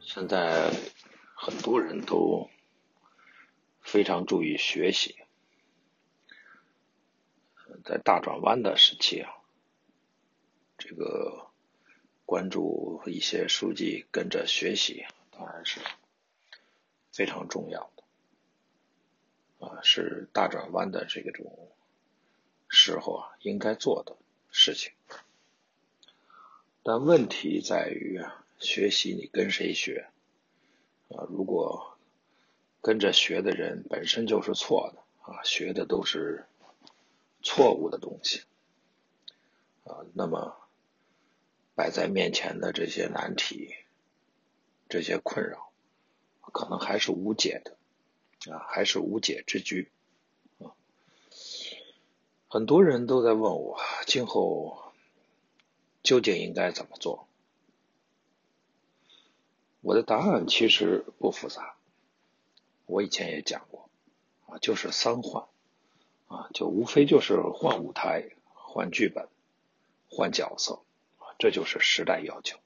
现在很多人都非常注意学习，在大转弯的时期啊，这个关注一些书籍，跟着学习，当然是非常重要的，啊，是大转弯的这种时候啊应该做的事情。但问题在于啊。学习你跟谁学啊？如果跟着学的人本身就是错的啊，学的都是错误的东西啊，那么摆在面前的这些难题、这些困扰，可能还是无解的啊，还是无解之局啊。很多人都在问我，今后究竟应该怎么做？我的答案其实不复杂，我以前也讲过，啊，就是三换，啊，就无非就是换舞台、换剧本、换角色，啊，这就是时代要求，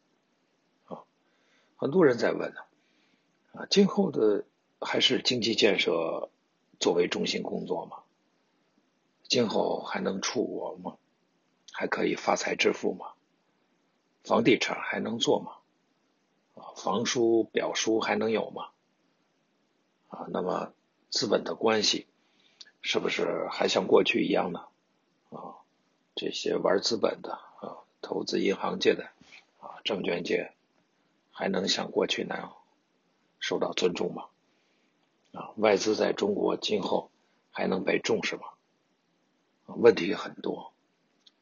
啊，很多人在问呢，啊，啊今后的还是经济建设作为中心工作吗？今后还能出国吗？还可以发财致富吗？房地产还能做吗？啊房书、表书还能有吗？啊，那么资本的关系是不是还像过去一样呢？啊，这些玩资本的啊，投资银行界的啊，证券界还能像过去那样受到尊重吗？啊，外资在中国今后还能被重视吗？问题很多，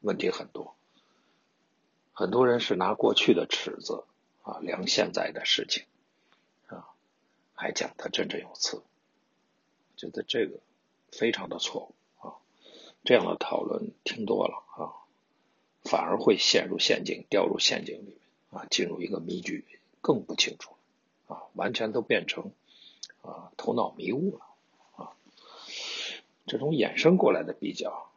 问题很多，很多人是拿过去的尺子。啊，量现在的事情，啊，还讲他振振有词，觉得这个非常的错误啊。这样的讨论听多了啊，反而会陷入陷阱，掉入陷阱里面啊，进入一个迷局，更不清楚啊，完全都变成啊头脑迷雾了啊。这种衍生过来的比较，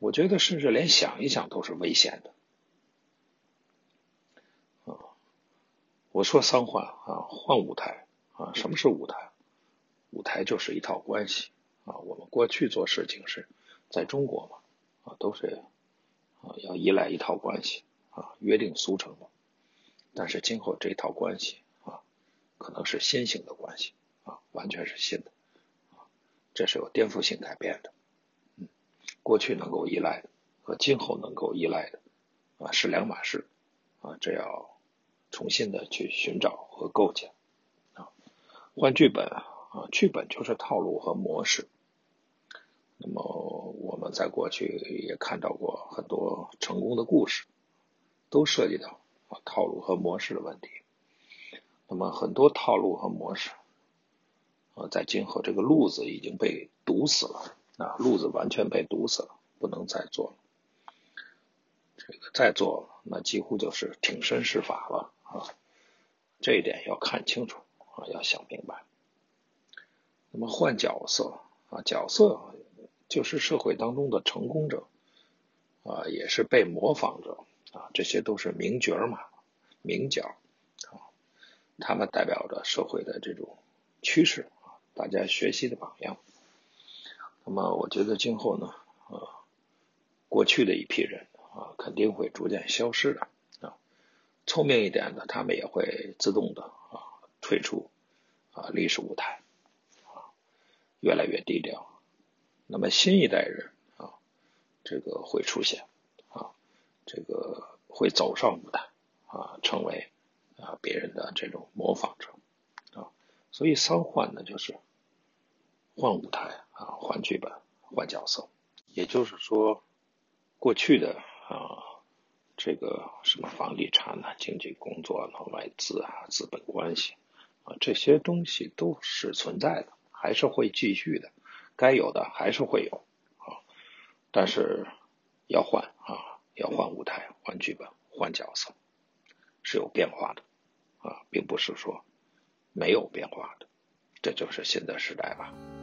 我觉得甚至连想一想都是危险的啊。我说三换啊，换舞台啊，什么是舞台？舞台就是一套关系啊。我们过去做事情是在中国嘛啊，都是啊要依赖一套关系啊，约定俗成的。但是今后这套关系，可能是新型的关系啊，完全是新的啊，这是有颠覆性改变的。嗯，过去能够依赖的和今后能够依赖的啊是两码事啊，这要。重新的去寻找和构建啊，换剧本啊，剧本就是套路和模式。那么我们在过去也看到过很多成功的故事，都涉及到啊套路和模式的问题。那么很多套路和模式啊，在今后这个路子已经被堵死了啊，路子完全被堵死了，不能再做了。这个再做，那几乎就是挺身试法了。啊，这一点要看清楚啊，要想明白。那么换角色啊，角色就是社会当中的成功者啊，也是被模仿者啊，这些都是名角嘛，名角啊，他们代表着社会的这种趋势啊，大家学习的榜样。那么我觉得今后呢，啊，过去的一批人啊，肯定会逐渐消失的啊。聪明一点的，他们也会自动的啊退出啊历史舞台啊，越来越低调。那么新一代人啊，这个会出现啊，这个会走上舞台啊，成为别人的这种模仿者啊。所以三换呢，就是换舞台啊，换剧本，换角色。也就是说，过去的啊。这个什么房地产呢、经济工作呢、外资啊、资本关系啊，这些东西都是存在的，还是会继续的，该有的还是会有啊。但是要换啊，要换舞台、换剧本、换角色，是有变化的，并不是说没有变化的，这就是新的时代吧。